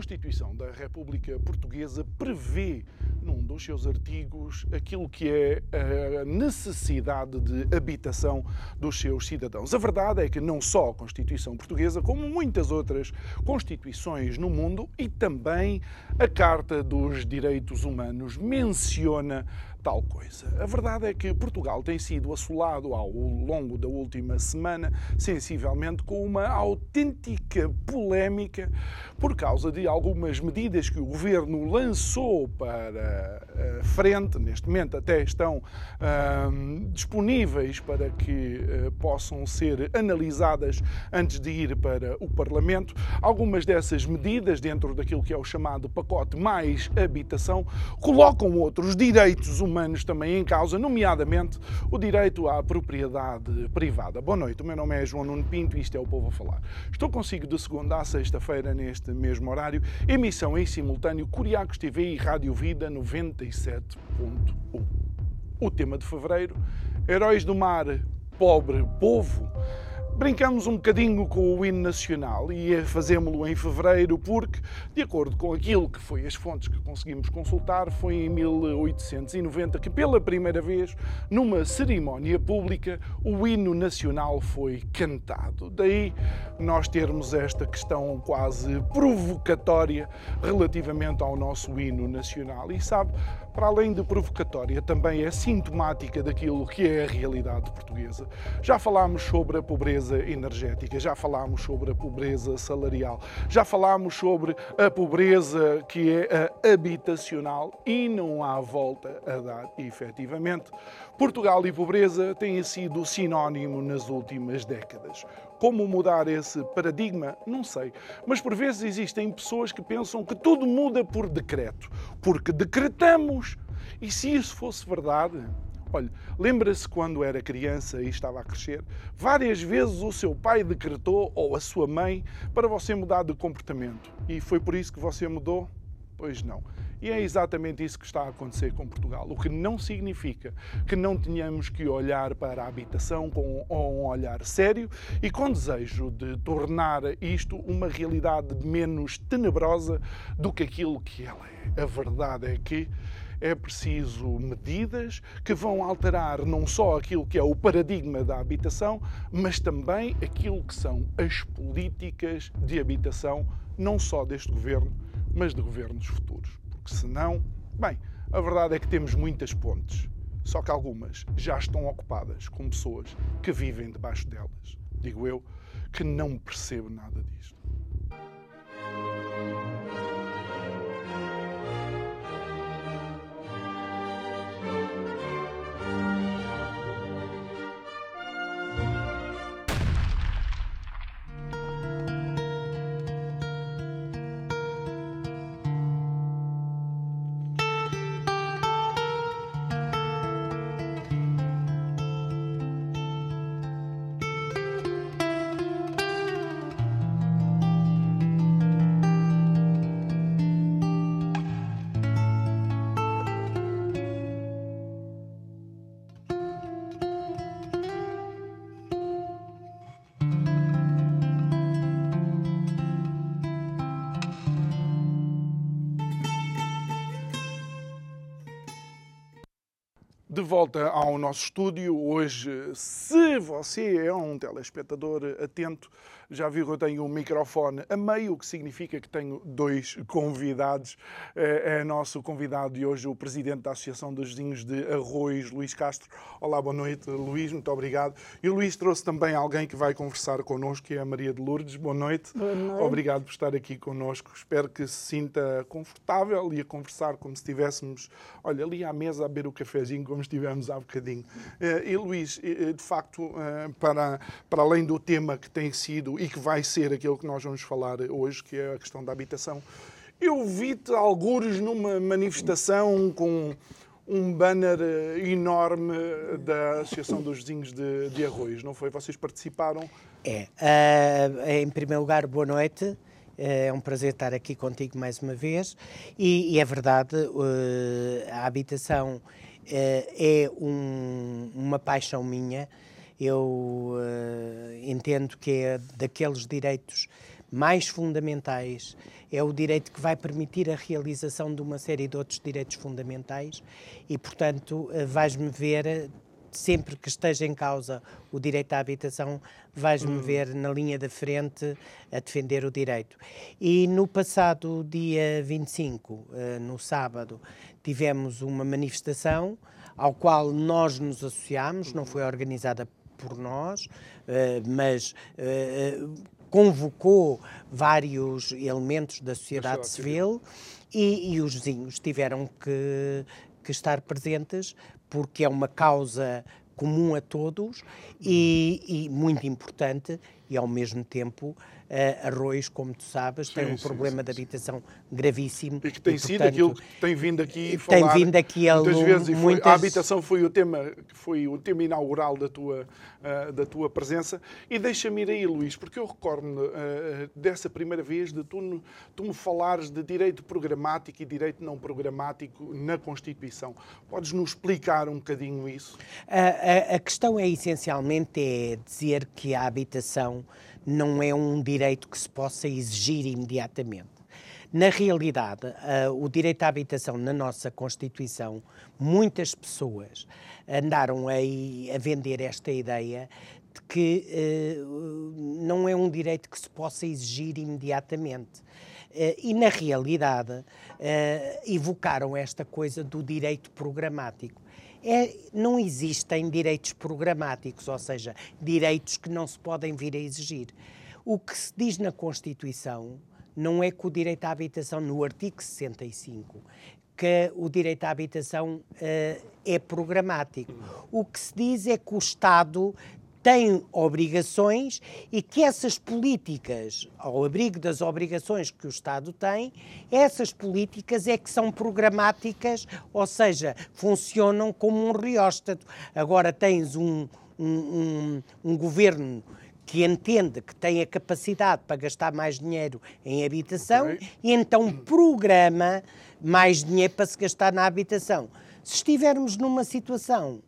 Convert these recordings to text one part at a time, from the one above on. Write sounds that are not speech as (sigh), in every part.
Constituição da República Portuguesa prevê num dos seus artigos aquilo que é a necessidade de habitação dos seus cidadãos. A verdade é que não só a Constituição Portuguesa, como muitas outras constituições no mundo e também a Carta dos Direitos Humanos menciona tal coisa. A verdade é que Portugal tem sido assolado ao longo da última semana, sensivelmente, com uma autêntica polémica por causa de algumas medidas que o governo lançou para a frente, neste momento até estão hum, disponíveis para que uh, possam ser analisadas antes de ir para o Parlamento. Algumas dessas medidas, dentro daquilo que é o chamado pacote mais habitação, colocam outros direitos humanos humanos também em causa, nomeadamente o direito à propriedade privada. Boa noite, o meu nome é João Nuno Pinto e isto é o Povo a Falar. Estou consigo de segunda a sexta-feira, neste mesmo horário, emissão em simultâneo Curiacos TV e Rádio Vida 97.1. O tema de fevereiro, Heróis do Mar, Pobre Povo, brincamos um bocadinho com o hino nacional e fazemos-lo em fevereiro porque, de acordo com aquilo que foi as fontes que conseguimos consultar, foi em 1890 que pela primeira vez, numa cerimónia pública, o hino nacional foi cantado. Daí nós termos esta questão quase provocatória relativamente ao nosso hino nacional. E sabe, para além de provocatória, também é sintomática daquilo que é a realidade portuguesa. Já falámos sobre a pobreza energética, já falámos sobre a pobreza salarial, já falámos sobre a pobreza que é a habitacional e não há volta a dar efetivamente. Portugal e pobreza têm sido sinónimo nas últimas décadas. Como mudar esse paradigma? Não sei. Mas por vezes existem pessoas que pensam que tudo muda por decreto, porque decretamos. E se isso fosse verdade, Olha, lembra-se quando era criança e estava a crescer? Várias vezes o seu pai decretou, ou a sua mãe, para você mudar de comportamento. E foi por isso que você mudou? Pois não. E é exatamente isso que está a acontecer com Portugal. O que não significa que não tenhamos que olhar para a habitação com um olhar sério e com desejo de tornar isto uma realidade menos tenebrosa do que aquilo que ela é. A verdade é que é preciso medidas que vão alterar não só aquilo que é o paradigma da habitação, mas também aquilo que são as políticas de habitação, não só deste governo, mas de governos futuros porque senão, bem, a verdade é que temos muitas pontes, só que algumas já estão ocupadas com pessoas que vivem debaixo delas. Digo eu que não percebo nada disto. Volta ao nosso estúdio. Hoje, se você é um telespectador atento, já viu que eu tenho um microfone a meio, o que significa que tenho dois convidados. É, é nosso convidado de hoje o presidente da Associação dos Vizinhos de Arroz, Luís Castro. Olá, boa noite, Luís, muito obrigado. E o Luís trouxe também alguém que vai conversar connosco, que é a Maria de Lourdes. Boa noite. Boa noite. Obrigado por estar aqui connosco. Espero que se sinta confortável e a conversar como se estivéssemos, olha, ali à mesa a beber o cafezinho, como tivemos há bocadinho. E Luís, de facto, para, para além do tema que tem sido e que vai ser aquilo que nós vamos falar hoje, que é a questão da habitação, eu vi-te algures numa manifestação com um banner enorme da Associação dos Vizinhos de, de Arroios, não foi? Vocês participaram? É. Uh, em primeiro lugar, boa noite. É um prazer estar aqui contigo mais uma vez. E, e é verdade, a habitação é um, uma paixão minha. Eu entendo que é daqueles direitos mais fundamentais, é o direito que vai permitir a realização de uma série de outros direitos fundamentais e, portanto, vais-me ver sempre que esteja em causa o direito à habitação, vais-me hum. ver na linha da frente a defender o direito. E no passado dia 25, eh, no sábado, tivemos uma manifestação ao qual nós nos associámos, não foi organizada por nós, eh, mas eh, convocou vários elementos da sociedade civil e, e os vizinhos tiveram que, que estar presentes porque é uma causa comum a todos e, e muito importante e ao mesmo tempo uh, Arroz, como tu sabes, sim, tem um sim, problema sim, de habitação gravíssimo. E que tem e, sido portanto, aquilo que tem vindo aqui falar. Tem vindo aqui a muitas vezes. E foi, A habitação foi o tema, foi o tema inaugural da tua, uh, da tua presença. E deixa-me ir aí, Luís, porque eu recordo-me uh, dessa primeira vez de tu, tu me falares de direito programático e direito não programático na Constituição. Podes nos explicar um bocadinho isso? A, a, a questão é essencialmente é dizer que a habitação não é um direito que se possa exigir imediatamente. Na realidade, uh, o direito à habitação na nossa Constituição, muitas pessoas andaram aí a vender esta ideia de que uh, não é um direito que se possa exigir imediatamente. Uh, e, na realidade, evocaram esta coisa do direito programático é, não existem direitos programáticos, ou seja, direitos que não se podem vir a exigir. O que se diz na Constituição não é que o direito à habitação, no artigo 65, que o direito à habitação uh, é programático. O que se diz é que o Estado tem obrigações e que essas políticas, ao abrigo das obrigações que o Estado tem, essas políticas é que são programáticas, ou seja, funcionam como um rióstato. Agora tens um, um, um, um governo que entende que tem a capacidade para gastar mais dinheiro em habitação okay. e então programa mais dinheiro para se gastar na habitação. Se estivermos numa situação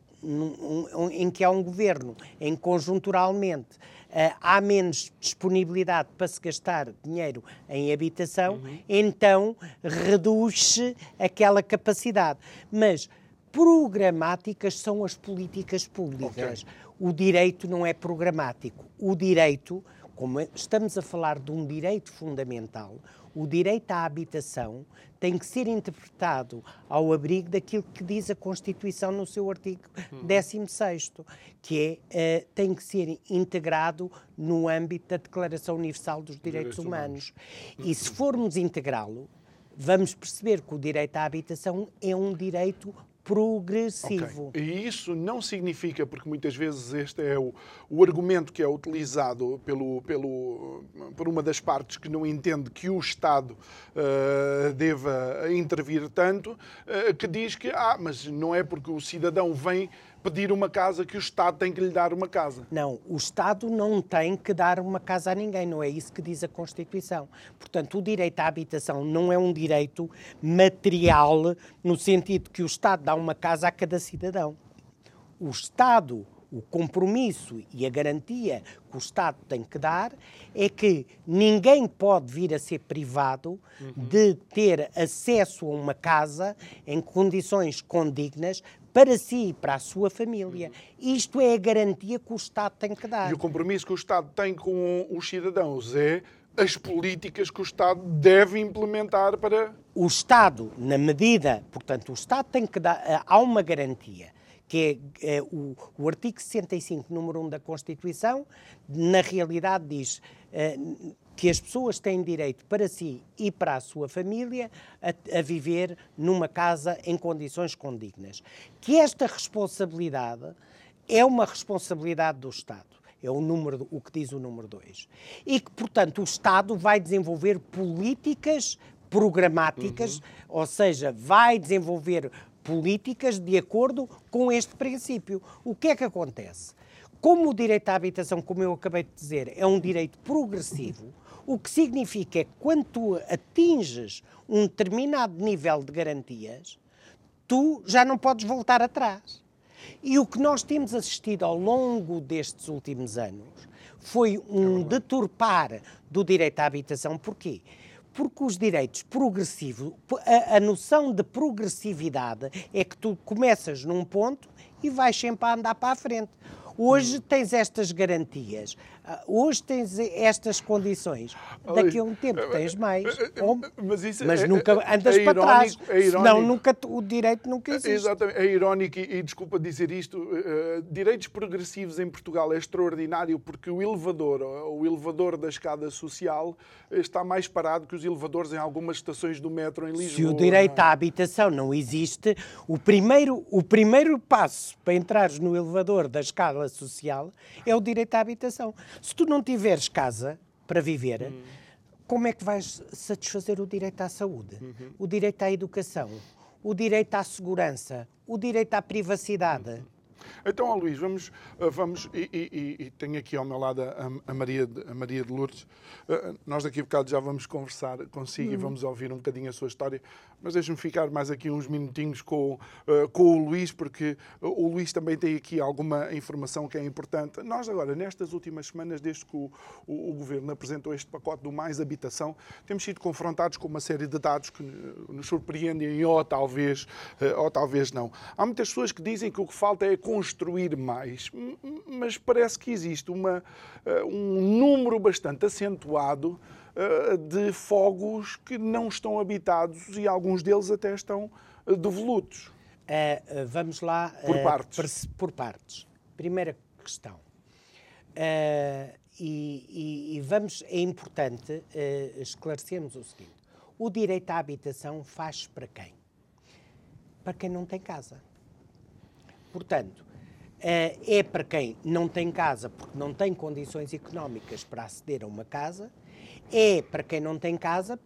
em que há um governo em conjunturalmente uh, há menos disponibilidade para se gastar dinheiro em habitação, uhum. então reduz-se aquela capacidade. Mas programáticas são as políticas públicas. Okay. O direito não é programático. O direito, como estamos a falar de um direito fundamental, o direito à habitação tem que ser interpretado ao abrigo daquilo que diz a Constituição no seu artigo 16, uhum. que é, uh, tem que ser integrado no âmbito da Declaração Universal dos Direitos, Direitos Humanos. Humanos. E se formos integrá-lo, vamos perceber que o direito à habitação é um direito progressivo. Okay. E isso não significa, porque muitas vezes este é o, o argumento que é utilizado pelo, pelo, por uma das partes que não entende que o Estado uh, deva intervir tanto, uh, que diz que, ah, mas não é porque o cidadão vem pedir uma casa que o Estado tem que lhe dar uma casa. Não, o Estado não tem que dar uma casa a ninguém, não é isso que diz a Constituição. Portanto, o direito à habitação não é um direito material no sentido que o Estado dá uma casa a cada cidadão. O Estado o compromisso e a garantia que o Estado tem que dar é que ninguém pode vir a ser privado uhum. de ter acesso a uma casa em condições condignas para si e para a sua família. Isto é a garantia que o Estado tem que dar. E o compromisso que o Estado tem com os cidadãos é as políticas que o Estado deve implementar para. O Estado, na medida, portanto, o Estado tem que dar. Eh, há uma garantia que é, é o, o, artigo 65, número 1 da Constituição, na realidade diz: eh, que as pessoas têm direito para si e para a sua família a, a, viver numa casa em condições condignas. Que esta responsabilidade é uma responsabilidade do Estado. É o, número, o que diz o número 2. E que, portanto, o Estado vai desenvolver políticas programáticas, uhum. ou seja, vai desenvolver políticas de acordo com este princípio. O que é que acontece? Como o direito à habitação, como eu acabei de dizer, é um direito progressivo, o que significa é que quando tu atinges um determinado nível de garantias, tu já não podes voltar atrás. E o que nós temos assistido ao longo destes últimos anos foi um deturpar do direito à habitação. Porquê? Porque os direitos progressivos, a, a, noção de progressividade é que tu começas num ponto e vais sempre a andar para a frente. Hoje tens estas garantias, hoje tens estas condições, daqui a um tempo tens mais. Mas, isso mas é, nunca é, andas é para trás, é senão nunca, o direito nunca existe. Exatamente, é irónico e, e desculpa dizer isto, uh, direitos progressivos em Portugal é extraordinário porque o elevador, o elevador da escada social está mais parado que os elevadores em algumas estações do metro em Lisboa. Se o direito à habitação não existe, o primeiro, o primeiro passo para entrares no elevador da escada social é o direito à habitação. Se tu não tiveres casa para viver, uhum. como é que vais satisfazer o direito à saúde, uhum. o direito à educação, o direito à segurança, o direito à privacidade? Então, ó Luís, vamos, eh, vamos e, e, e, tenho aqui ao meu lado a, a, Maria, de, a Maria de Lourdes. Uh, nós daqui a bocado já vamos conversar consigo uhum. e vamos ouvir um bocadinho a sua história, mas deixe-me ficar mais aqui uns minutinhos com, uh, com o Luís, porque o Luís também tem aqui alguma informação que é importante. Nós agora, nestas últimas semanas, desde que o, o, o Governo apresentou este pacote do Mais Habitação, temos sido confrontados com uma série de dados que nos surpreendem ou talvez, ou talvez não. Há muitas pessoas que dizem que o que falta é construir mais, mas parece que existe uma, eh, um número bastante acentuado eh, de fogos que não estão habitados e alguns deles até estão eh, devolutos. Uh, vamos lá. Por uh, partes. Por, por, partes. Primeira questão. Uh, e, e, e, vamos, é importante esclarecermos o seguinte: o direito à habitação faz para quem? Para quem não tem casa. Portanto, eh, é para quem não tem casa porque não tem condições económicas para aceder a uma casa, é para quem não tem casa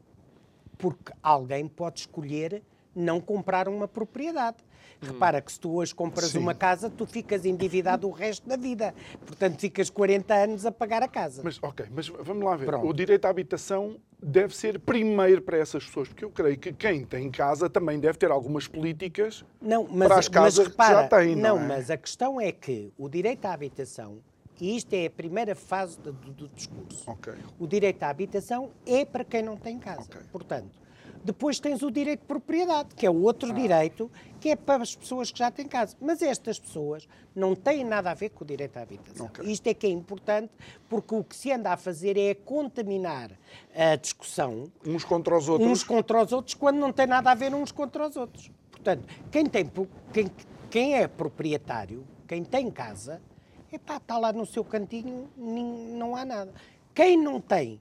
porque alguém pode escolher não comprar uma propriedade. Hum. Repara que se tu hoje compras Sim. uma casa, tu ficas endividado o resto da vida. Portanto, ficas 40 anos a pagar a casa. Mas, ok, mas vamos lá ver. Pronto. O direito à habitação deve ser primeiro para essas pessoas, porque eu creio que quem tem casa também deve ter algumas políticas não, mas, para as casas mas repara, que já têm. Não, não é? mas a questão é que o direito à habitação e isto é a primeira fase do, do discurso. Okay. O direito à habitação é para quem não tem casa. Okay. Portanto, depois tens o direito de propriedade, que é o outro ah. direito, que é para as pessoas que já têm casa. Mas estas pessoas não têm nada a ver com o direito à habitação. Okay. Isto é que é importante, porque o que se anda a fazer é contaminar a discussão. Uns contra os outros. Uns contra os outros, quando não tem nada a ver uns contra os outros. Portanto, quem, tem, quem, quem é proprietário, quem tem casa, epá, está lá no seu cantinho, não há nada. Quem não tem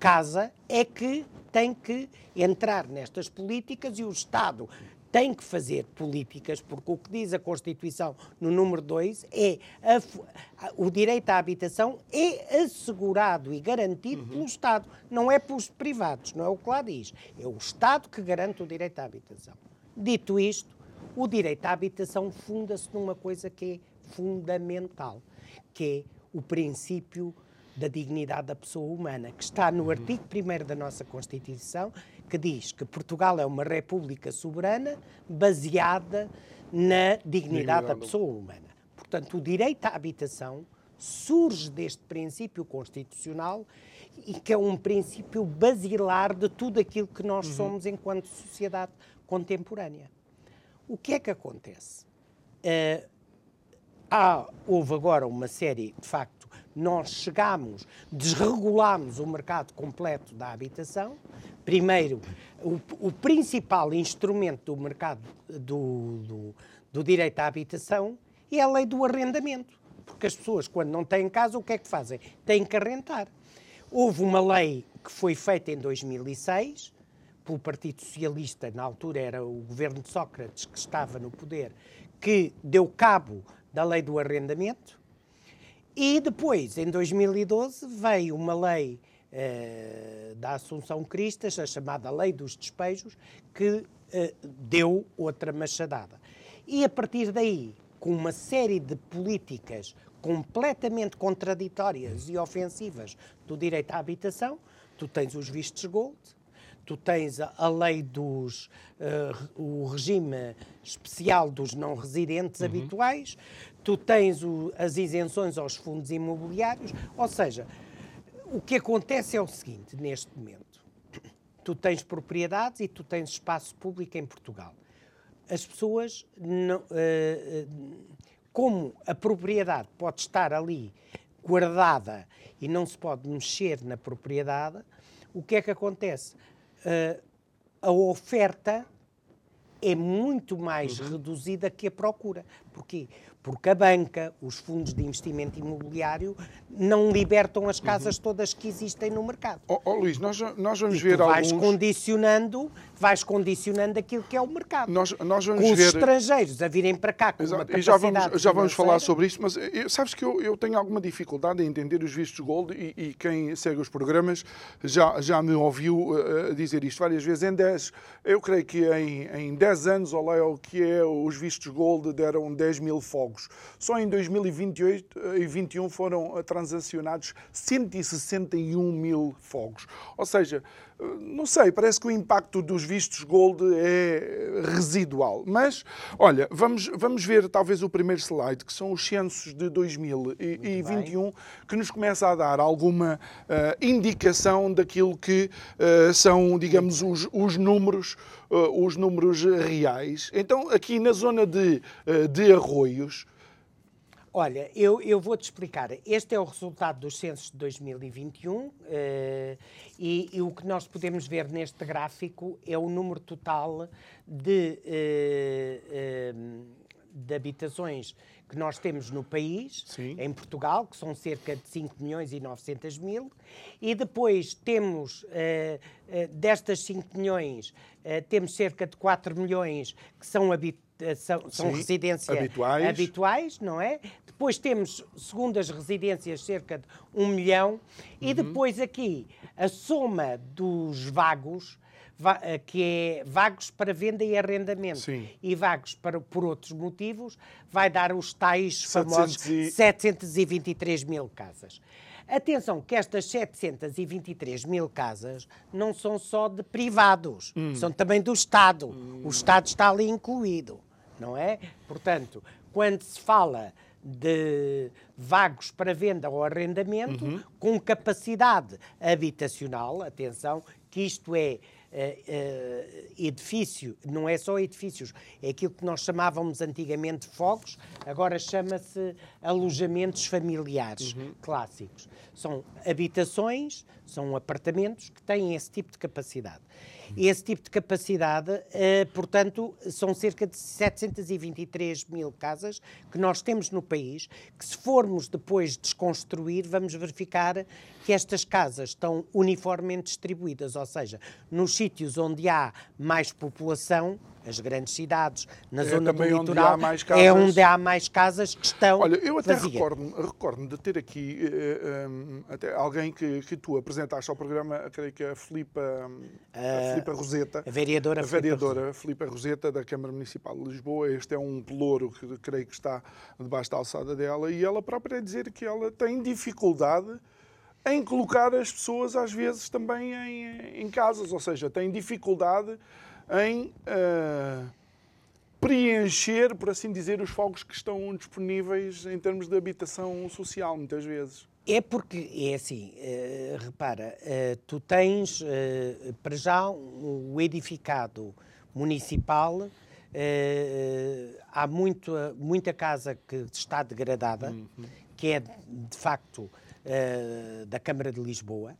casa é que tem que entrar nestas políticas e o Estado tem que fazer políticas, porque o que diz a Constituição no número 2 é a, o direito à habitação é assegurado e garantido uhum. pelo Estado, não é pelos privados, não é o que lá diz. É o Estado que garante o direito à habitação. Dito isto, o direito à habitação funda-se numa coisa que é fundamental, que é o princípio da dignidade da pessoa humana, que está no artigo 1 da nossa Constituição, que diz que Portugal é uma república soberana baseada na dignidade, dignidade. da pessoa humana. Portanto, o direito à habitação surge deste princípio constitucional e que é um princípio basilar de tudo aquilo que nós uhum. somos enquanto sociedade contemporânea. O que é que acontece? Uh, há, houve agora uma série, de facto, nós chegámos, desregulámos o mercado completo da habitação. Primeiro, o, o principal instrumento do mercado do, do, do direito à habitação é a lei do arrendamento. Porque as pessoas, quando não têm casa, o que é que fazem? Têm que arrendar. Houve uma lei que foi feita em 2006 pelo Partido Socialista, na altura era o governo de Sócrates que estava no poder, que deu cabo da lei do arrendamento. E depois, em 2012, veio uma lei eh, da Assunção Cristas, a chamada Lei dos Despejos, que eh, deu outra machadada. E a partir daí, com uma série de políticas completamente contraditórias e ofensivas do direito à habitação, tu tens os vistos gold, tu tens a, lei dos uh, o regime especial dos não residentes uhum. habituais, tu tens o, as isenções aos fundos imobiliários, ou seja, o que acontece é o seguinte neste momento. Tu tens propriedades e tu tens espaço público em Portugal. As pessoas não, uh, como a propriedade pode estar ali guardada e não se pode mexer na propriedade, o que é que acontece? Uh, a oferta é muito mais uhum. reduzida que a procura. Porquê? Porque a banca, os fundos de investimento imobiliário, não libertam as casas uhum. todas que existem no mercado. Oh, oh Luís, nós, nós vamos e ver vais alguns... condicionando, vais condicionando aquilo que é o mercado. Nós, nós vamos com ver... os estrangeiros a virem para cá com Exato. uma capacidade E já vamos, já vamos falar sobre isso, mas eu, sabes que eu, eu tenho alguma dificuldade em entender os vistos gold e, e quem segue os programas já, já me ouviu uh, dizer isto várias vezes. Em 10, eu creio que em, em 10 anos, olha o que é, os vistos gold deram 10 mil fogos Só em 2028 e 2021 foram eh, transacionados 161 mil fogos. Ou seja, eh, não sei, parece que o impacto dos vistos gold é residual. Mas, olha, vamos, vamos ver talvez o primeiro slide, que são os censos de 2021, que nos começa a dar alguma uh, indicação daquilo que uh, são, digamos, os, os números uh, os números reais. Então, aqui na zona de, de arroios. Olha, eu, eu vou-te explicar. Este é o resultado dos censos de 2021 uh, e, e, o que nós podemos ver neste gráfico é o número total de, de habitações que nós temos no país, Sim. em Portugal, que são cerca de 5 milhões e 900 mil, e depois temos, uh, uh, destas 5 milhões, uh, temos cerca de 4 milhões que são, são, são residências habituais. habituais, não é? Depois temos, segundo as residências, cerca de 1 milhão, uhum. e depois aqui a soma dos vagos, eh, que é vagos para venda e arrendamento Sim. e vagos para, por outros motivos, vai dar os tais famosos e... 723 mil casas. Atenção que estas 723 mil casas não são só de privados, hum. são também do Estado. Hum. O Estado está ali incluído, não é? Portanto, quando se fala de vagos para venda ou arrendamento, uhum. com capacidade habitacional, atenção, que isto é uh, edifício, não é só edifícios, é aquilo que nós chamávamos antigamente fogos, agora chama-se alojamentos familiares uhum. clássicos. São habitações, são apartamentos que têm esse tipo de capacidade. Esse tipo de capacidade, uh, portanto, são cerca de 723 mil casas que nós temos no país, que se formos depois desconstruir, vamos verificar que estas casas estão uniformemente distribuídas, ou seja, nos sítios onde há mais população, as grandes cidades, na é zona do litoral, onde é onde há mais casas que estão Olha, eu até recordo-me recordo de ter aqui uh, eh, um, eh, até alguém que, que tu apresentaste ao programa, creio que a Filipa, a Filipa Roseta. A vereadora, a vereadora Filipa Roseta da Câmara Municipal de Lisboa. Este é um pelouro que creio que está debaixo da alçada dela. E ela própria dizer que ela tem dificuldade em colocar as pessoas, às vezes, também em, em casas, ou seja, tem dificuldade em uh, preencher, por assim dizer, os fogos que estão disponíveis em termos de habitação social, muitas vezes. É porque, é assim, uh, repara, uh, tu tens, para já, o um edificado municipal, há muito, muita casa que está degradada, uhum. que é, de facto, uh, da Câmara de Lisboa.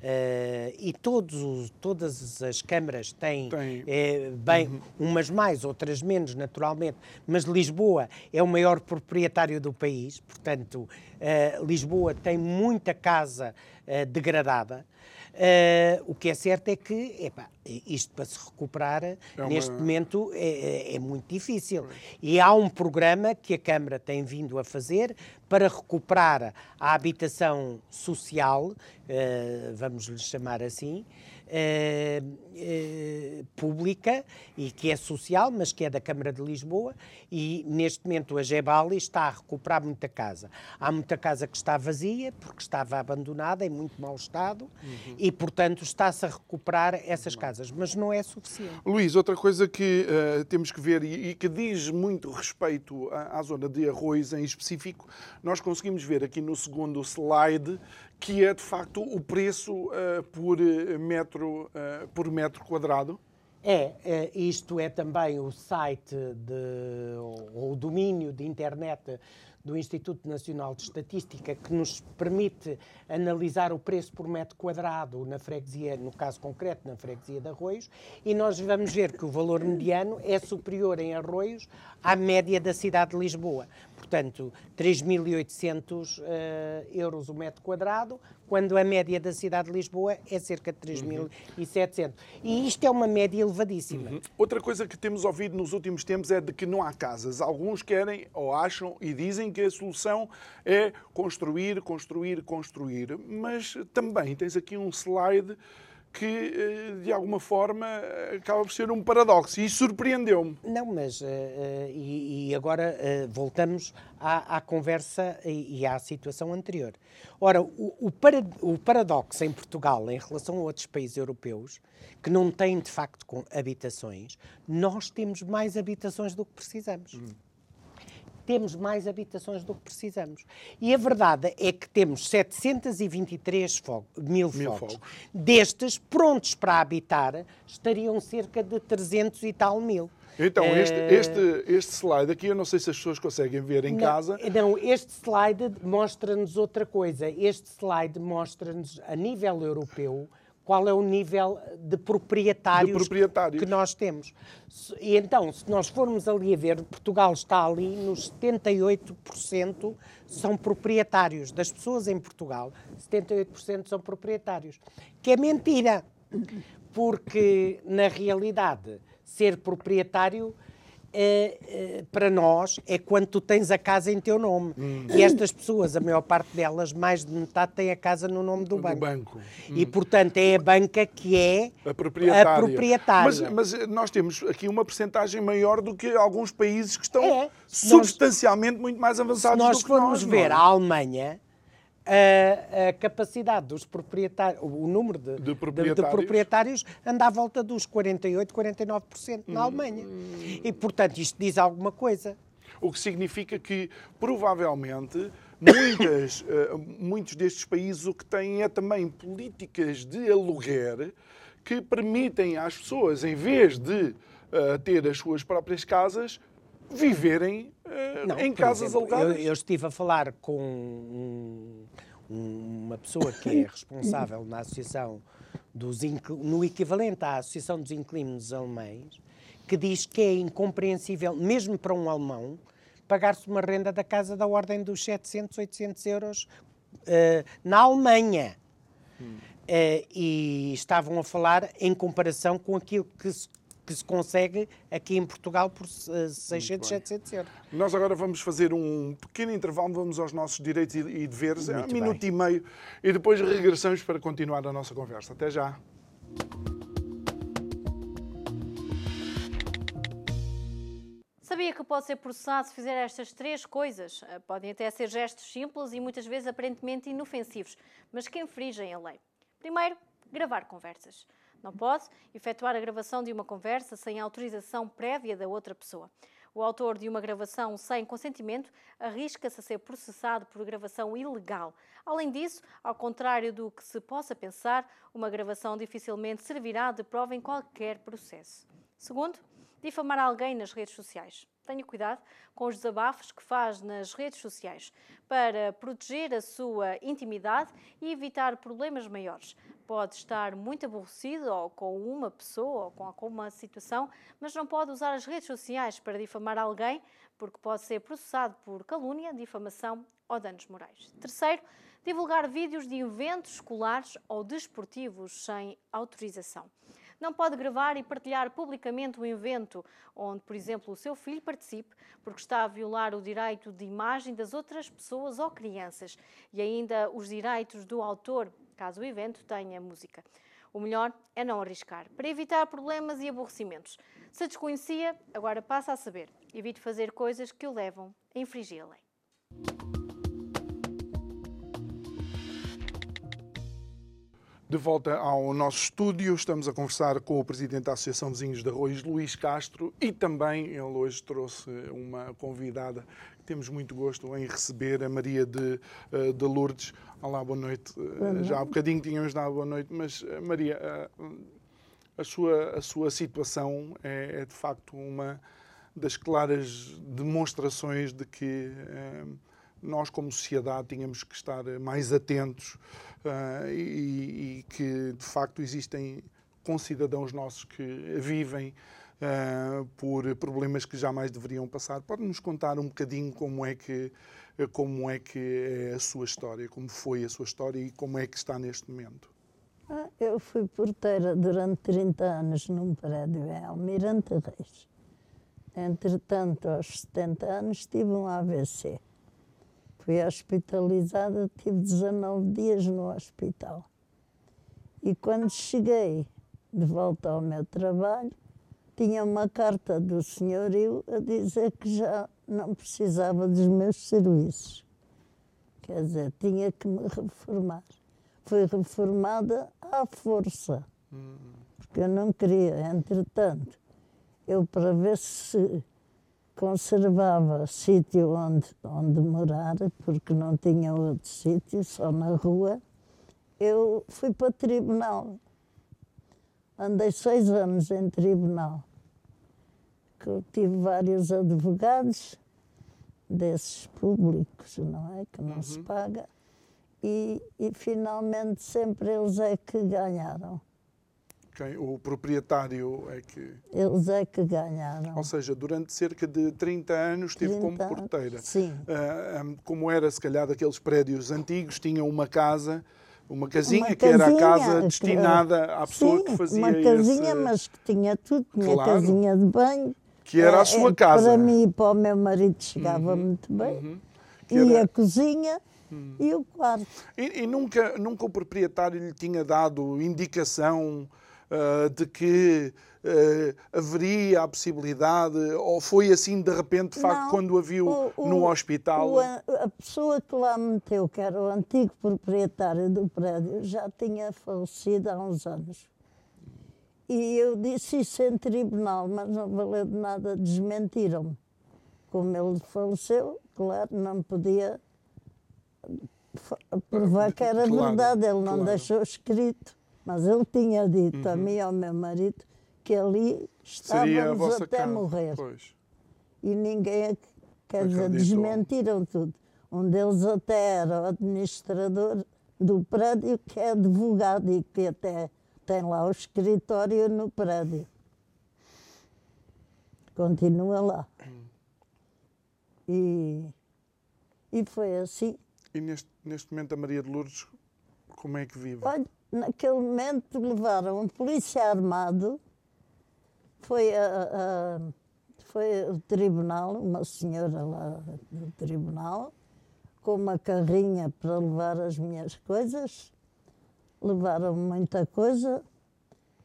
Uh, e todos, todas as câmaras têm, é, bem, uhum. umas mais, outras menos, naturalmente, mas Lisboa é o maior proprietário do país, portanto, uh, Lisboa tem muita casa uh, degradada. Uh, o que é certo é que epá, isto para se recuperar é uma... neste momento é, é, é, muito difícil. E há um programa que a Câmara tem vindo a fazer para recuperar a habitação social, uh, vamos lhe chamar assim, eh, eh, pública e que é social, mas que é da Câmara de Lisboa, e neste momento a Gebali está a recuperar muita casa. Há muita casa que está vazia, porque estava abandonada, em muito mau estado, uhum. e portanto está-se a recuperar essas casas, mas não é suficiente. Luís, outra coisa que uh, temos que ver e, e, que diz muito respeito à, à zona de arroz em específico, nós conseguimos ver aqui no segundo slide que é de facto o preço uh, por, eh, metro, uh, por metro quadrado? É, é, isto é também o site de, ou o domínio de internet do Instituto Nacional de Estatística que nos permite analisar o preço por metro quadrado na freguesia, no caso concreto, na freguesia de Arroios, e nós vamos ver que o valor mediano é superior em Arroios à média da cidade de Lisboa portanto, 3.800 uh, euros o metro quadrado, quando a média da cidade de Lisboa é cerca de 3.700. Uhum. E isto é uma média elevadíssima. Uhum. Outra coisa que temos ouvido nos últimos tempos é de que não há casas. Alguns querem ou acham e dizem que a solução é construir, construir, construir. Mas também tens aqui um slide que, eh, de alguma forma, acaba por ser um paradoxo. E isso surpreendeu-me. Não, mas. Uh, e, e, agora uh, voltamos à, à conversa e, e, à situação anterior. Ora, o, o, para, o, paradoxo em Portugal, em relação a outros países europeus, que não têm de facto habitações, nós temos mais habitações do que precisamos. Hum temos mais habitações do que precisamos. E a verdade é que temos 723 fogo, mil, mil fogos. fogos. Destes, prontos para habitar, estariam cerca de 300 e tal mil. Então, este, eh, este, este slide aqui, eu não sei se as pessoas conseguem ver em não, casa. Não, este slide mostra-nos outra coisa. Este slide mostra-nos, a nível europeu, qual é o nível de proprietários, de proprietários, que nós temos. E então, se nós formos ali a ver, Portugal está ali nos 78% são proprietários. Das pessoas em Portugal, 78% são proprietários. Que é mentira, porque na realidade ser proprietário é, é, para nós é quando tu tens a casa em teu nome. Hum. E estas pessoas, a maior parte delas, mais de metade, têm a casa no nome do, do banco. banco. Hum. E, portanto, é a banca que é a proprietária. A proprietária. Mas, mas, nós temos aqui uma percentagem maior do que alguns países que estão é. substancialmente nós, muito mais avançados do que nós. Se nós formos ver é? a Alemanha, a, a, capacidade dos proprietários, o número de, de, proprietários. De, de, proprietários anda à volta dos 48, 49% na hum. Alemanha. E, portanto, isto diz alguma coisa. O que significa que, provavelmente, muitas, uh, (coughs) muitos destes países o que têm é também políticas de aluguer que permitem às pessoas, em vez de uh, ter as suas próprias casas, viverem uh, Não, em casas exemplo, alugadas. Eu, eu, estive a falar com um, uma pessoa que é responsável na associação dos no equivalente à Associação dos Inquilinos Alemães, que diz que é incompreensível, mesmo para um alemão, pagar-se uma renda da casa da ordem dos 700, 800 euros uh, na Alemanha. Hum. Uh, e estavam a falar em comparação com aquilo que se que se consegue aqui em Portugal por 600, 700 euros. Nós agora vamos fazer um pequeno intervalo, vamos aos nossos direitos e deveres, é um minuto e meio, e depois regressamos para continuar a nossa conversa. Até já. Sabia que pode ser processado se fizer estas três coisas? Eh, podem até ser gestos simples e muitas vezes aparentemente inofensivos, mas que infringem a lei. Primeiro, gravar conversas. Não pode efetuar a gravação de uma conversa sem autorização prévia da outra pessoa. O autor de uma gravação sem consentimento arrisca-se a ser processado por gravação ilegal. Além disso, ao contrário do que se possa pensar, uma gravação dificilmente servirá de prova em qualquer processo. Segundo, difamar alguém nas redes sociais. Tenha cuidado com os desabafos que faz nas redes sociais para proteger a sua intimidade e evitar problemas maiores pode estar muito aborrecido ou com uma pessoa ou com uma situação, mas não pode usar as redes sociais para difamar alguém, porque pode ser processado por calúnia, difamação ou danos morais. Terceiro, divulgar vídeos de eventos escolares ou desportivos sem autorização. Não pode gravar e partilhar publicamente um evento onde, por exemplo, o seu filho participe, porque está a violar o direito de imagem das outras pessoas ou crianças e ainda os direitos do autor, caso o evento tenha música. O melhor é não arriscar, para evitar problemas e aborrecimentos. Se desconhecia, agora passa a saber. Evite fazer coisas que o levam a infringir a lei. De volta ao nosso estúdio, estamos a conversar com o Presidente da Associação Vizinhos de Arroz, Luís Castro, e também ele hoje trouxe uma convidada temos muito gosto em receber, a Maria de, eh, de Lourdes. Olá, boa noite. Uhum. Já há bocadinho tínhamos dado boa noite, mas eh, Maria, a sua, a sua situação é, é de facto uma das claras demonstrações de que nós, como sociedade, tínhamos que estar mais atentos uh, e, e, que, de facto, existem concidadãos nossos que vivem uh, por problemas que jamais deveriam passar. Pode-nos contar um bocadinho como é que como é que é a sua história, como foi a sua história e como é que está neste momento? Ah, eu fui porteira durante 30 anos num prédio em Almirante Reis. Entretanto, aos 70 anos, tive um AVC. Fui hospitalizada, tive 19 dias no hospital. E quando cheguei de volta ao meu trabalho, tinha uma carta do senhorio a dizer que já não precisava dos meus serviços. Quer dizer, tinha que me reformar. Fui reformada à força, porque eu não queria. Entretanto, eu, para ver se conservava sítio onde, onde morar, porque não tinha outro sítio, só na rua. Eu fui para tribunal. Andei seis anos em tribunal. Que tive vários advogados, desses públicos, não é? Que não uhum. se paga. E, e finalmente sempre eles é que ganharam. Quem, o proprietário é que. Eles é que ganharam. Ou seja, durante cerca de 30 anos esteve como porteira. Sim. Uh, como era, se calhar, daqueles prédios antigos, tinha uma casa. Uma casinha, uma que era a casa destinada à pessoa sim, que fazia uma casinha, esse... mas que tinha tudo. Tinha claro. casinha de banho. Que era a sua é, casa. Para mim e para o meu marido chegava uhum, muito bem. Uhum. E era... a cozinha uhum. e o quarto. E, e, nunca, nunca o proprietário lhe tinha dado indicação uh, de que uh, haveria a possibilidade, ou foi assim de repente, de facto, Não, quando a viu o, o, no hospital? O, a pessoa que lá meteu, que era o antigo proprietário do prédio, já tinha falecido há uns anos. E eu disse isso em tribunal, mas não valeu de nada, desmentiram-me. Como ele faleceu, claro, não podia provar que era claro, verdade, ele não claro. deixou escrito. Mas ele tinha dito uhum. a mim e ao meu marido que ali estávamos até casa. morrer. Pois. E ninguém, quer dizer, desmentiram tudo. Um deles até era o administrador do prédio, que é advogado e que até tem lá o escritório no prédio. Continua lá. E, e foi assim. E neste, neste momento a Maria de Lourdes, como é que vive? Olha, naquele momento levaram um polícia armado, foi, a, a, foi o tribunal, uma senhora lá do tribunal, com uma carrinha para levar as minhas coisas, levaram muita coisa,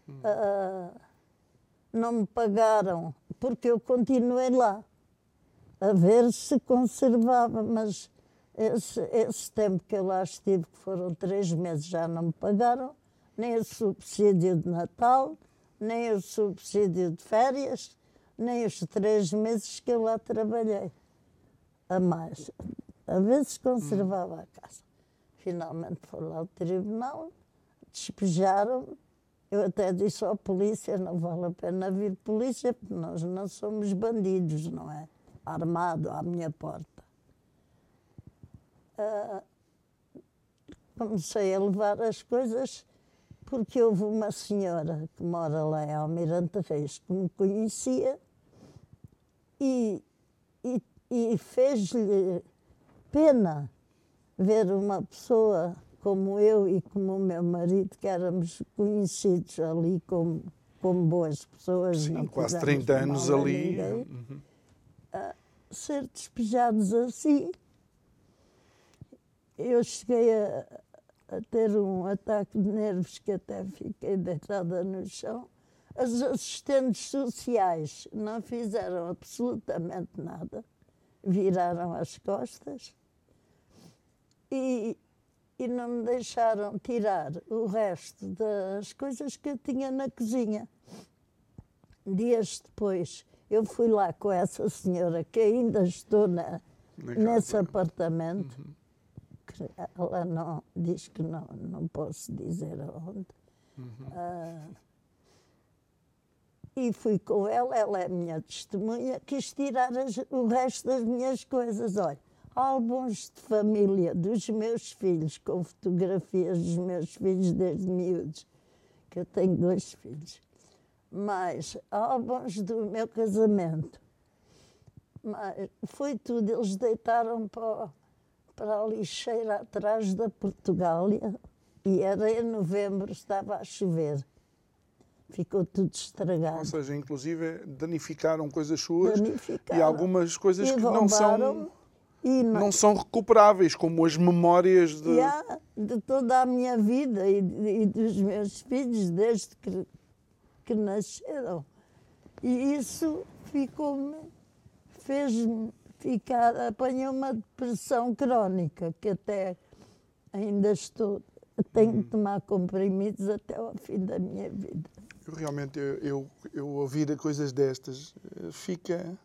hum. uh, não me pagaram, porque eu continuei lá, a ver se conservava, mas esse, esse tempo que eu lá estive, que foram três meses, já não me pagaram, nem o subsídio de Natal, nem o subsídio de férias, nem os três meses que eu lá trabalhei. A mais. A vezes conservava a casa. Finalmente foi lá ao tribunal, despejaram Eu até disse à polícia: não vale a pena vir polícia, porque nós não somos bandidos, não é? Armado à minha porta uh, comecei a levar as coisas porque houve uma senhora que mora lá em Almirante Reis que me conhecia e, e, e fez-lhe pena ver uma pessoa como eu e como o meu marido, que éramos conhecidos ali como, como boas pessoas. Sim, quase 30 anos ali. Ninguém, uhum. ser despejados assim. Eu cheguei a, a ter um ataque de nervos que até fiquei deitada no chão. As assistentes sociais não fizeram absolutamente nada, viraram as costas e, e não me deixaram tirar o resto das coisas que eu tinha na cozinha. Dias depois, eu fui lá com essa senhora que ainda estou na, nesse apartamento. Uhum. ela não diz que não, não posso dizer aonde. Uhum. Ah, e fui com ela, ela é minha testemunha, quis tirar as, o resto das minhas coisas. Olha, álbuns de família dos meus filhos, com fotografias dos meus filhos desde miúdos, que eu tenho dois filhos, mais álbuns do meu casamento. Mas foi tudo, eles deitaram para, para a lixeira atrás da Portugália e era em novembro, estava a chover ficou tudo estragado. Ou seja, inclusive danificaram coisas suas danificaram. e algumas coisas e que não são não, não, são recuperáveis, como as memórias de, yeah, de toda a minha vida e, e dos meus filhos desde que, que nasceram. E isso ficou-me, fez-me ficar, apanhei uma depressão crónica que até ainda estou, tenho que uhum. tomar comprimidos até ao fim da minha vida. Eu realmente, eu, eu, eu ouvir coisas destas, eh, fica.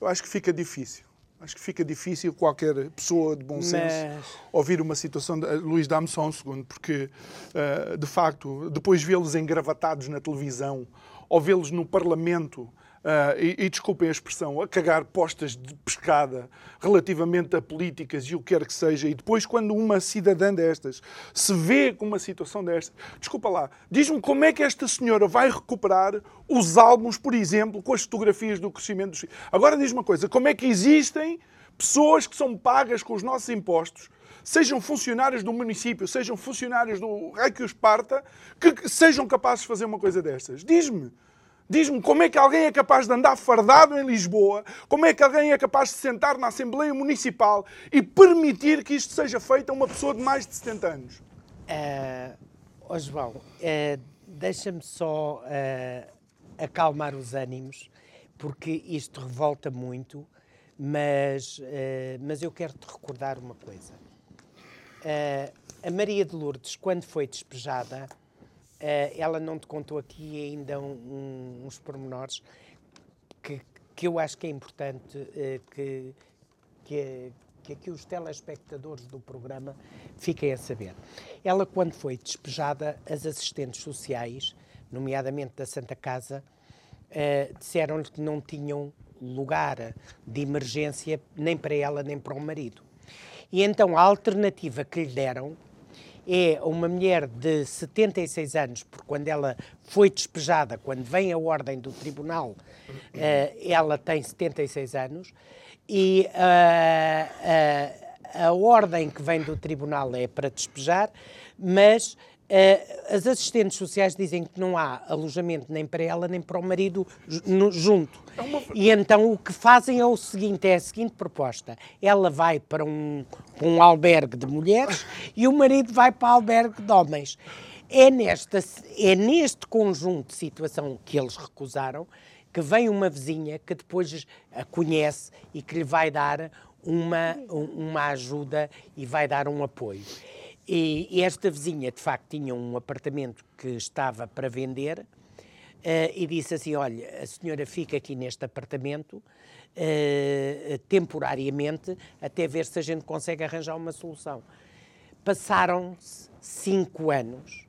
Eu acho que fica difícil. Acho que fica difícil qualquer pessoa de bom senso Mas... ouvir uma situação. De... Luís, dá-me só um segundo, porque, uh, de facto, depois vê-los engravatados na televisão ou vê-los no Parlamento Uh, e, e, desculpem a expressão, a cagar postas de pescada relativamente a políticas e o que quer que seja, e depois, quando uma cidadã destas se vê com uma situação destas, desculpa lá, diz-me como é que esta senhora vai recuperar os álbuns, por exemplo, com as fotografias do crescimento dos. Agora diz uma coisa: como é que existem pessoas que são pagas com os nossos impostos? Sejam funcionários do município, sejam funcionários do Rei que que sejam capazes de fazer uma coisa destas. Diz-me. Diz-me como é que alguém é capaz de andar fardado em Lisboa, como é que alguém é capaz de sentar na Assembleia Municipal e permitir que isto seja feito a uma pessoa de mais de 70 anos? Uh, João, uh, deixa-me só uh, acalmar os ânimos, porque isto revolta muito, mas, uh, mas eu quero te recordar uma coisa. a Maria de Lourdes, quando foi despejada, ela não te contou aqui ainda um, um, uns pormenores que, que eu acho que é importante uh, que, que, que aqui os telespectadores do programa fiquem a saber. Ela, quando foi despejada, as assistentes sociais, nomeadamente da Santa Casa, uh, disseram-lhe que não tinham lugar de emergência nem para ela nem para o marido. E então a alternativa que lhe deram é uma mulher de 76 anos, porque quando ela foi despejada, quando vem a ordem do tribunal, uh, ela tem 76 anos, e uh, uh, a ordem que vem do tribunal é para despejar, mas Uh, as assistentes sociais dizem que não há alojamento nem para ela nem para o marido no, junto. É uma... E então o que fazem é o seguinte: é a seguinte proposta. Ela vai para um, um albergue de mulheres e o marido vai para o albergue de homens. É, nesta, é neste conjunto de situação que eles recusaram que vem uma vizinha que depois a conhece e que lhe vai dar uma, uma ajuda e vai dar um apoio. E esta vizinha, de facto, tinha um apartamento que estava para vender uh, e disse assim: Olha, a senhora fica aqui neste apartamento uh, temporariamente até ver se a gente consegue arranjar uma solução. Passaram-se cinco anos.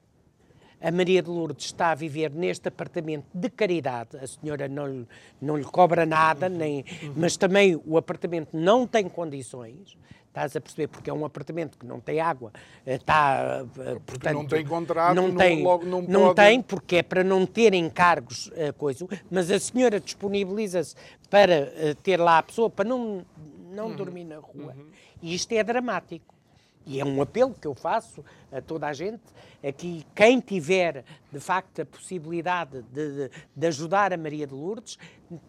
A Maria de Lourdes está a viver neste apartamento de caridade. A senhora não lhe, não lhe cobra nada, nem, mas também o apartamento não tem condições Estás a perceber? Porque é um apartamento que não tem água, está, eh, portanto... Não tem contrato, não, tem, não, não pode... tem, porque é para não ter encargos, uh, coisa, mas a senhora disponibiliza-se para ter lá a pessoa, para não, não uhum. dormir na rua. Uhum. E isto é dramático. E é um apelo que eu faço a toda a gente, aqui quem tiver de facto a possibilidade de, de, de ajudar a Maria de Lourdes,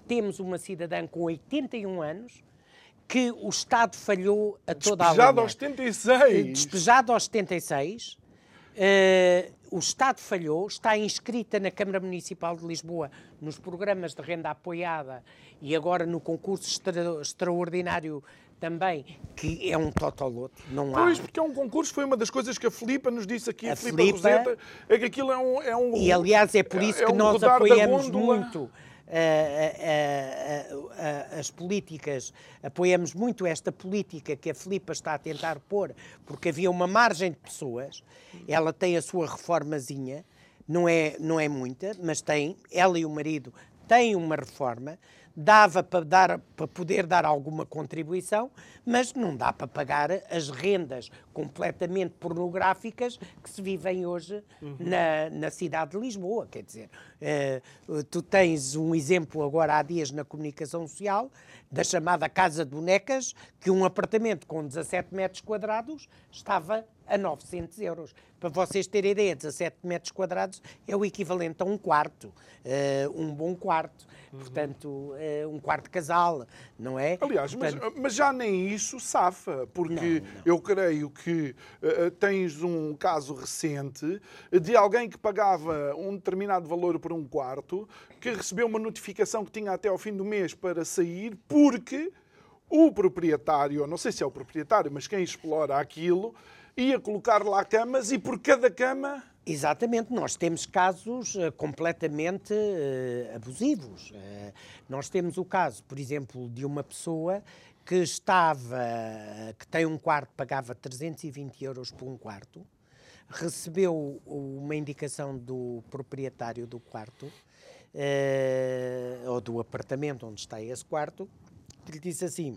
temos uma cidadã com 81 anos, que o Estado falhou a toda Despejado a linha. aos 76. Despejado aos 76. Uh, o Estado falhou, está inscrita na Câmara Municipal de Lisboa nos programas de renda apoiada e agora no concurso extra, extraordinário também, que é um totoloto, não há. Pois, porque é um concurso, foi uma das coisas que a Filipa nos disse aqui, a, a Filipa, Filipa Roseta, é que aquilo é um, é um... E aliás é por isso é, que é um nós apoiamos muito as políticas, apoiamos muito esta política que a Filipa está a tentar pôr, porque havia uma margem de pessoas, ela tem a sua reformazinha, não é, não é muita, mas tem, ela e o marido têm uma reforma, dava para, dar, para poder dar alguma contribuição, mas não dá para pagar as rendas completamente pornográficas que se vivem hoje uhum. na, na cidade de Lisboa. Quer dizer, uh, tu tens um exemplo agora há dias na comunicação social da chamada Casa de Bonecas, que um apartamento com 17 metros quadrados estava a 900 euros. Para vocês terem ideia, 17 metros quadrados é o equivalente a um quarto, uh, um bom quarto. Uhum. Portanto, uh, um quarto de casal, não é? Aliás, Portanto... mas, mas, já nem isso safa, porque não, não. eu creio que uh, tens um caso recente de alguém que pagava um determinado valor por um quarto, que recebeu uma notificação que tinha até ao fim do mês para sair, porque o proprietário, não sei se é o proprietário, mas quem explora aquilo, ia colocar lá camas e por cada cama. Exatamente, nós temos casos uh, completamente uh, abusivos. Uh, nós temos o caso, por exemplo, de uma pessoa que estava, que tem um quarto, pagava 320 euros por um quarto, recebeu uma indicação do proprietário do quarto, ou do apartamento onde está esse quarto, que lhe disse assim: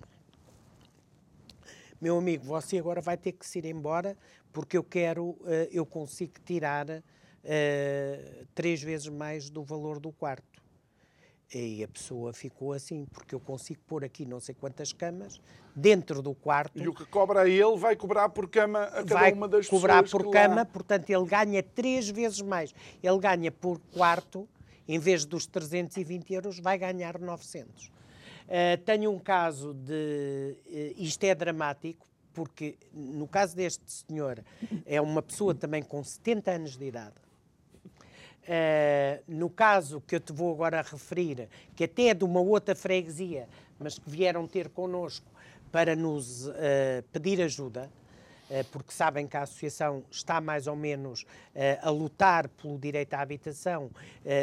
meu amigo, você agora vai ter que se ir embora porque eu quero, uh, eu consigo tirar uh, três vezes mais do valor do quarto. E a pessoa ficou assim, porque eu consigo pôr aqui não sei quantas camas dentro do quarto. E o que cobra a ele vai cobrar por cama a cada vai uma das cobrar pessoas. cobrar por cama, lá... portanto ele ganha três vezes mais. Ele ganha por quarto, em vez dos 320 euros, vai ganhar 900. Uh, tenho um caso de. Uh, isto é dramático, porque no caso deste senhor, é uma pessoa também com 70 anos de idade. Uh, no caso que eu te vou agora referir, que até é de uma outra freguesia, mas que vieram ter connosco para nos pedir ajuda, eh, porque sabem que a Associação está mais ou menos a lutar pelo direito à habitação.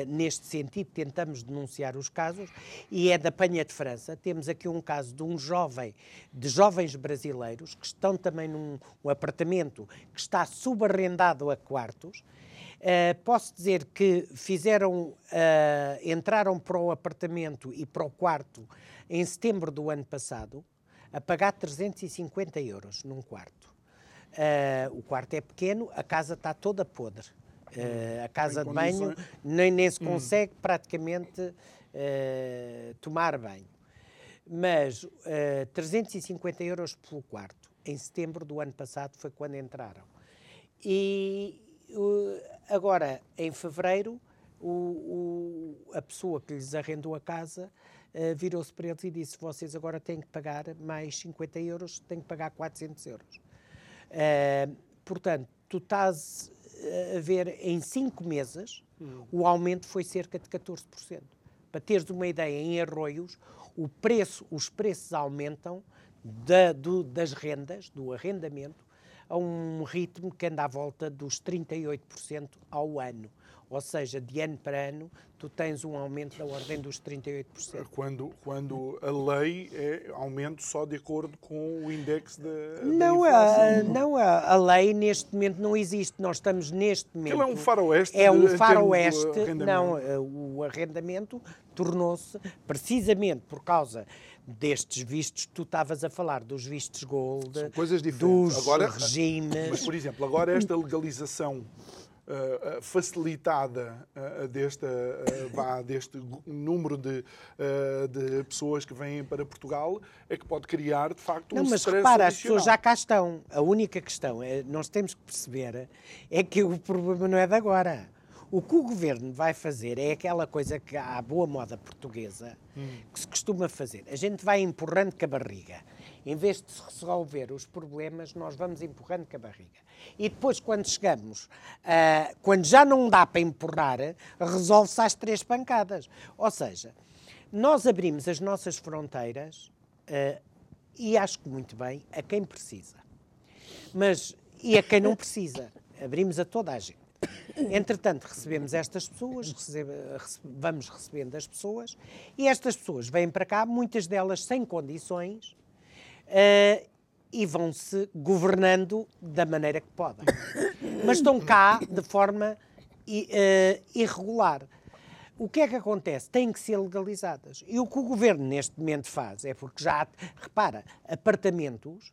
Neste sentido, tentamos denunciar os casos, e é da Panha de França. Temos aqui um caso de um jovem, de jovens brasileiros, que estão também num um apartamento que está subarrendado a quartos. Uh, posso dizer que fizeram, uh, entraram para o apartamento e para o quarto em setembro do ano passado, a pagar 350 euros num quarto. Uh, o quarto é pequeno, a casa está toda podre. A casa de banho nem, nem se hum. consegue hum. praticamente tomar banho. Mas 350 euros pelo quarto, em setembro do ano passado, foi quando entraram. E agora, em fevereiro, o, o, a pessoa que lhes arrendou a casa virou-se para eles e disse: Vocês agora têm que pagar mais 50 euros, têm que pagar 400 euros. Uh, portanto, tu estás a ver em cinco meses, hum. o aumento foi cerca de 14%. Para teres uma ideia, em arroios, o preço, os preços aumentam da, do, das rendas, do arrendamento, a um ritmo que anda à volta dos 38% ao ano. Ou seja, de ano para ano, tu tens um aumento da ordem dos 38%. Quando, quando a lei é aumento só de acordo com o index da, não, da a, não, a, a lei neste momento não existe. Nós estamos neste momento... Aquilo é um faroeste? É um faroeste. Não, eh, o arrendamento tornou-se, precisamente por causa destes vistos, tu estavas a falar dos vistos gold, São coisas diferentes. dos agora, regimes... Mas, por exemplo, agora esta legalização uh, facilitada uh, desta, vá, deste número de, de pessoas que vêm para Portugal é que pode criar, de facto, não, um mas repara, adicional. as pessoas já cá estão. A única questão é, nós temos que perceber é que o problema não é de agora. O que o governo vai fazer é aquela coisa que há a boa moda portuguesa hum. que se costuma fazer. A gente vai empurrando com a barriga. Em vez de resolver os problemas, nós vamos empurrando com a barriga. E depois, quando chegamos, uh, quando já não dá para empurrar, resolve-se às três pancadas. Ou seja, nós abrimos as nossas fronteiras, uh, e acho que muito bem, a quem precisa. Mas, e a quem não precisa. Abrimos a toda a gente. Entretanto, recebemos estas pessoas, vamos recebendo as pessoas, e estas pessoas vêm para cá, muitas delas sem condições, uh, e vão-se governando da maneira que podem. Mas estão cá de forma uh, irregular. O que é que acontece? Têm que ser legalizadas. E o que o governo neste momento faz é porque já, repara, apartamentos,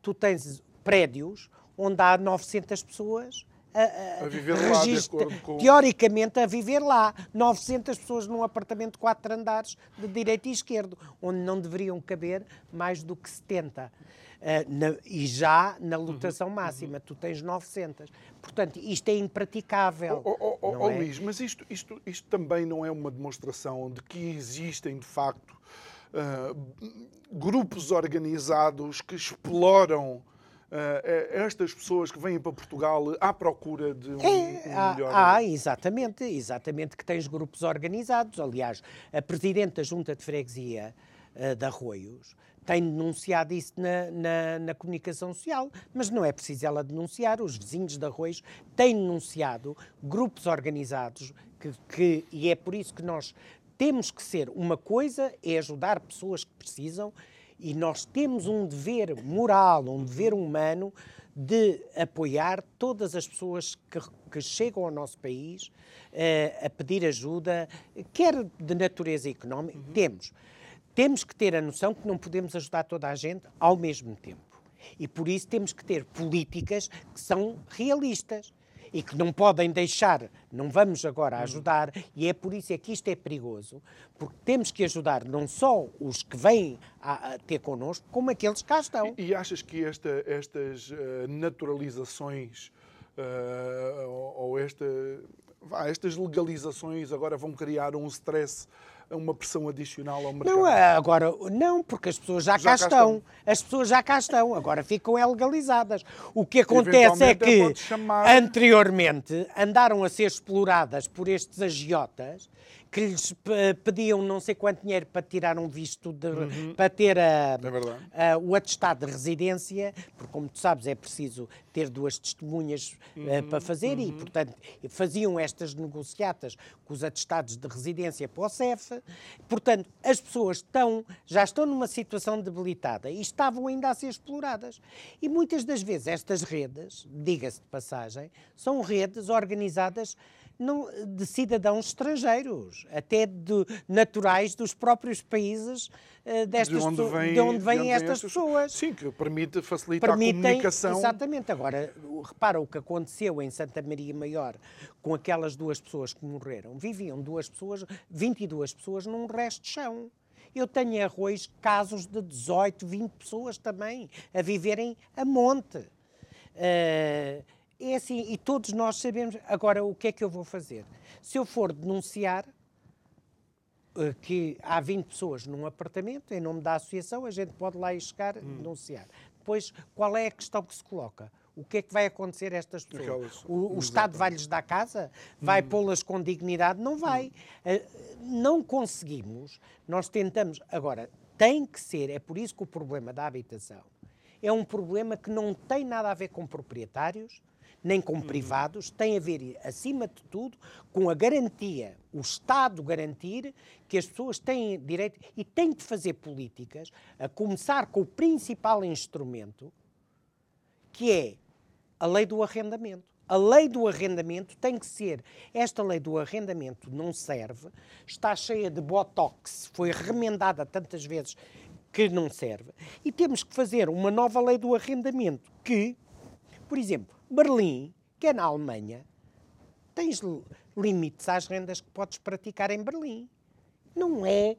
tu tens prédios onde há 900 pessoas a, a, viver lá, registra, com... teoricamente a viver lá. 900 pessoas num apartamento de quatro andares de direito e esquerdo, onde não deveriam caber mais do que 70. Uh, na, e já na lotação uhum, máxima, uhum. tu tens 900. Portanto, isto é impraticável. Oh, oh, oh, oh é? Luís, mas isto, isto, isto também não é uma demonstração de que existem, de facto, uh, grupos organizados que exploram estas pessoas que vêm para Portugal à procura de um, é, um melhor... Há, exatamente, exatamente que tens grupos organizados. Aliás, a Presidente da Junta de Freguesia uh, de Arroios tem denunciado isso na, na, na, comunicação social, mas não é preciso ela denunciar. Os vizinhos de Arroios têm denunciado grupos organizados que, que, e é por isso que nós temos que ser uma coisa é ajudar pessoas que precisam e nós temos um dever moral, um dever humano de apoiar todas as pessoas que, que chegam ao nosso país uh, a pedir ajuda, quer de natureza económica, uhum. temos. Temos que ter a noção que não podemos ajudar toda a gente ao mesmo tempo. E por isso temos que ter políticas que são realistas e que não podem deixar, não vamos agora ajudar, e é por isso é que isto é perigoso, porque temos que ajudar não só os que vêm a, ter connosco, como aqueles que cá estão. E, e achas que esta, estas uh, naturalizações uh, ou, ou esta, estas legalizações agora vão criar um stress uma pressão adicional ao mercado? Não, agora, não, porque as pessoas já, já cá, estão. estão. As pessoas já cá estão, agora ficam é legalizadas. O que acontece é que chamar... anteriormente andaram a ser exploradas por estes agiotas que lhes pediam não sei quanto dinheiro para tirar um visto, de, uhum. para ter a, é a, o atestado de residência, porque, como tu sabes, é preciso ter duas testemunhas eh, uhum. uh, para fazer uhum. e, portanto, faziam estas negociatas com os atestados de residência para o CEF. Portanto, as pessoas estão, já estão numa situação debilitada e estavam ainda a ser exploradas. E muitas das vezes estas redes, diga-se de passagem, são redes organizadas não, de cidadãos estrangeiros, até de naturais dos próprios países uh, destas de onde, vem, de onde vêm de onde estas pessoas. Sim, que permite facilitar Permitem, a comunicação. Exatamente. Agora, repara o que aconteceu em Santa Maria Maior com aquelas duas pessoas que morreram. Viviam duas pessoas, 22 pessoas num resto de chão. Eu tenho arroz casos de 18, 20 pessoas também a viverem a monte. Uh, é assim, e todos nós sabemos. Agora, o que é que eu vou fazer? Se eu for denunciar uh, que há 20 pessoas num apartamento, em nome da associação, a gente pode lá ir chegar hum. denunciar. Depois, qual é a questão que se coloca? O que é que vai acontecer a estas pessoas? Aquelas, o, o Estado vai-lhes dar casa? Vai hum. pô-las com dignidade? Não vai. Hum. Uh, não conseguimos. Nós tentamos. Agora, tem que ser, é por isso que o problema da habitação é um problema que não tem nada a ver com proprietários, nem com privados, tem a ver, acima de tudo, com a garantia, o Estado garantir que as pessoas têm direito e têm de fazer políticas, a começar com o principal instrumento, que é a lei do arrendamento. A lei do arrendamento tem que ser. Esta lei do arrendamento não serve, está cheia de botox, foi remendada tantas vezes que não serve. E temos que fazer uma nova lei do arrendamento que, por exemplo, Berlim, que é na Alemanha, tens limites às rendas que podes praticar em Berlim. Não é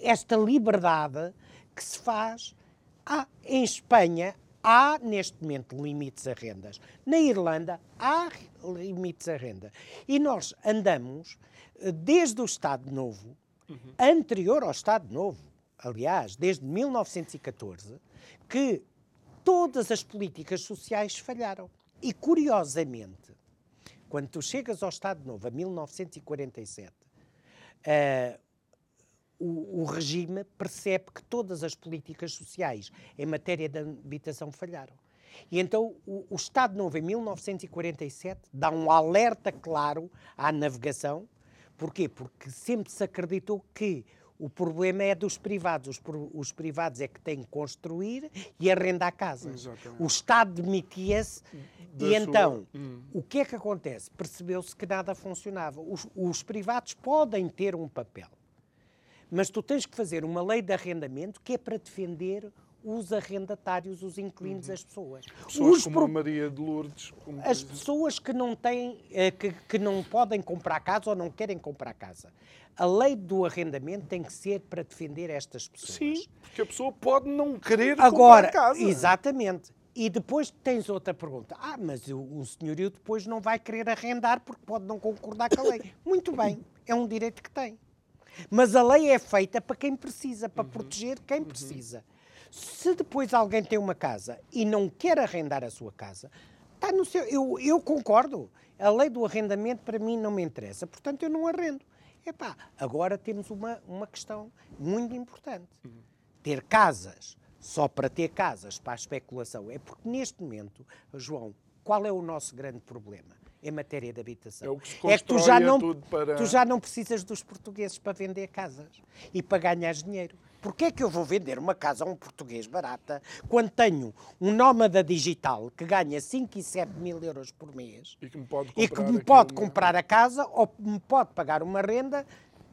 esta liberdade que se faz. Ah, em Espanha há neste momento limites a rendas. Na Irlanda há limites a renda. E nós andamos eh, desde o Estado Novo, uhum. anterior ao Estado Novo, aliás, desde 1914, que todas as políticas sociais falharam. E curiosamente, quando tu chegas ao Estado Novo, a 1947, uh, eh, o, o, regime percebe que todas as políticas sociais em matéria de habitação falharam. E então o, o Estado Novo, em 1947, dá um alerta claro à navegação. Porquê? Porque sempre se acreditou que o problema é dos privados. Os, os, privados é que têm que construir e arrendar casas. Exatamente. O Estado demitia-se e então, hum. o que é que acontece? Percebeu-se que nada funcionava. Os, os privados podem ter um papel, mas tu tens que fazer uma lei de arrendamento que é para defender os arrendatários, os inquilinos, uhum. as pessoas. Pessoas os como pro... a Maria de Lourdes. as pessoas que não têm, eh, que, que não podem comprar casa ou não querem comprar casa. A lei do arrendamento tem que ser para defender estas pessoas. Sim, porque a pessoa pode não querer Agora, comprar casa. Exatamente. E depois tens outra pergunta. Ah, mas o, senhorio depois não vai querer arrendar porque pode não concordar com a lei. (coughs) Muito bem, é um direito que tem. Mas a lei é feita para quem precisa, para uhum. proteger quem uhum. precisa. Se depois alguém tem uma casa e não quer arrendar a sua casa, está no seu. Eu, eu concordo. A lei do arrendamento para mim não me interessa, portanto eu não arrendo. Epá, agora temos uma, uma questão muito importante. Uhum. Ter casas só para ter casas para a especulação. É porque neste momento, João, qual é o nosso grande problema? Em matéria de habitação. É, o que, se é que tu já não para... tu já não precisas dos portugueses para vender casas e para ganhar dinheiro. Porquê é que eu vou vender uma casa a um português barata quando tenho um nómada digital que ganha 5 e 7 mil euros por mês e que me pode comprar, que me pode comprar a casa ou me pode pagar uma renda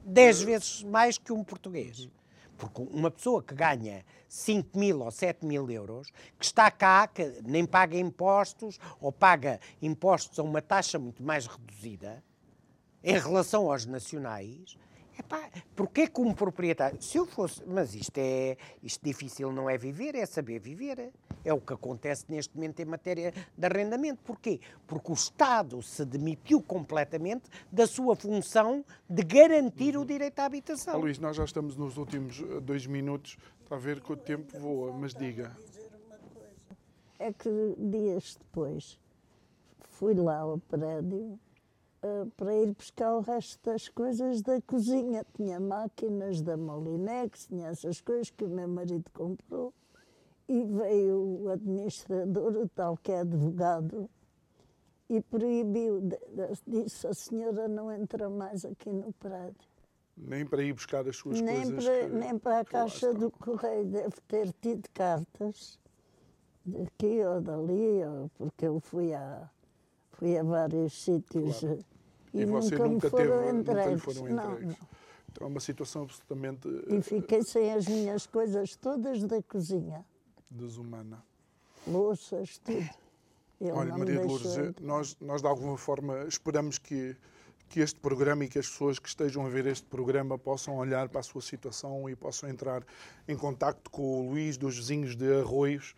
10 vezes mais que um português? Porque uma pessoa que ganha 5 mil ou 7 mil euros, que está cá, que nem paga impostos ou paga impostos a uma taxa muito mais reduzida em relação aos nacionais, Epá, porquê que um proprietário. Se eu fosse. Mas isto é. Isto difícil não é viver, é saber viver. É o que acontece neste momento em matéria de arrendamento. Porquê? Porque o Estado se demitiu completamente da sua função de garantir o direito à habitação. Ah, Luís, nós já estamos nos últimos eh, dois minutos. Está a ver que o tempo voa, mas diga. É que dias depois fui lá ao prédio uh, para ir buscar o resto das coisas da cozinha. Tinha máquinas da Molinex, tinha essas coisas que o meu marido comprou. E veio o administrador, o tal que é advogado, e proibiu, disse a senhora não entra mais aqui no prédio. Nem para ir buscar as suas nem coisas? Para, que, nem para a caixa do correio. Deve ter tido cartas daqui ou dali, ou porque eu fui a, fui a vários sítios. Claro. E, e você nunca, teve, nunca lhe foram entregues? Não, não. Então é uma situação absolutamente. E fiquei sem as minhas coisas todas da cozinha. Desumana. Louças, tudo. Ele Olha, Maria de Lourdes, nós, nós de alguma forma esperamos que, que este programa e que as pessoas que estejam a ver este programa possam olhar para a sua situação e possam entrar em contacto com o Luís dos vizinhos de Arroios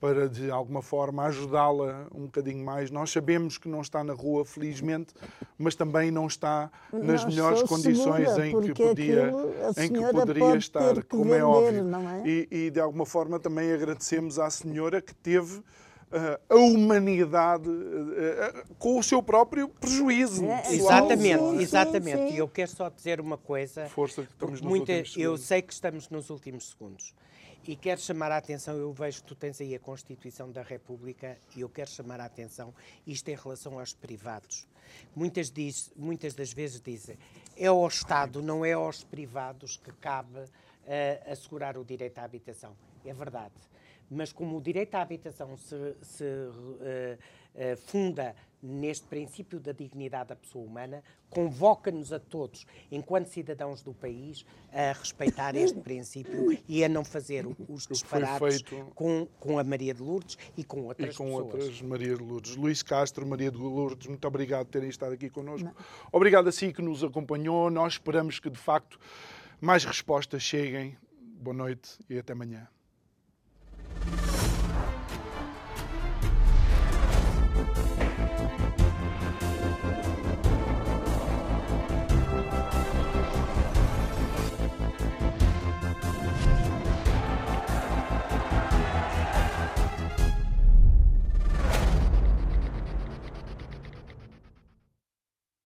para de alguma forma ajudá-la um bocadinho mais. Nós sabemos que não está na rua, felizmente, mas também não está nas não melhores condições segura, em que podia, em que poderia estar, que como vender, é óbvio. É? E, e, de alguma forma também agradecemos à senhora que teve Uh, a humanidade uh, com o seu próprio prejuízo. É, exatamente, sim, exatamente. E eu quero só dizer uma coisa. Força que estamos nos muita, últimos Eu sei que estamos nos últimos segundos. E quero chamar a atenção, eu vejo que tu tens aí a Constituição da República e eu quero chamar a atenção isto em relação aos privados. Muitas, diz, muitas das vezes dizem é ao Estado, não é aos privados que cabe uh, assegurar o direito à habitação. É verdade. Mas como o direito à habitação se, se uh, uh, funda neste princípio da dignidade da pessoa humana, convoca-nos a todos, enquanto cidadãos do país, a respeitar este princípio e a não fazer os disparates com, com a Maria de Lourdes e com outras E com pessoas. outras Maria de Lourdes. Luís Castro, Maria de Lourdes, muito obrigado por terem estado aqui connosco. Obrigado a si que nos acompanhou. Nós esperamos que, de facto, mais respostas cheguem. Boa noite e até amanhã.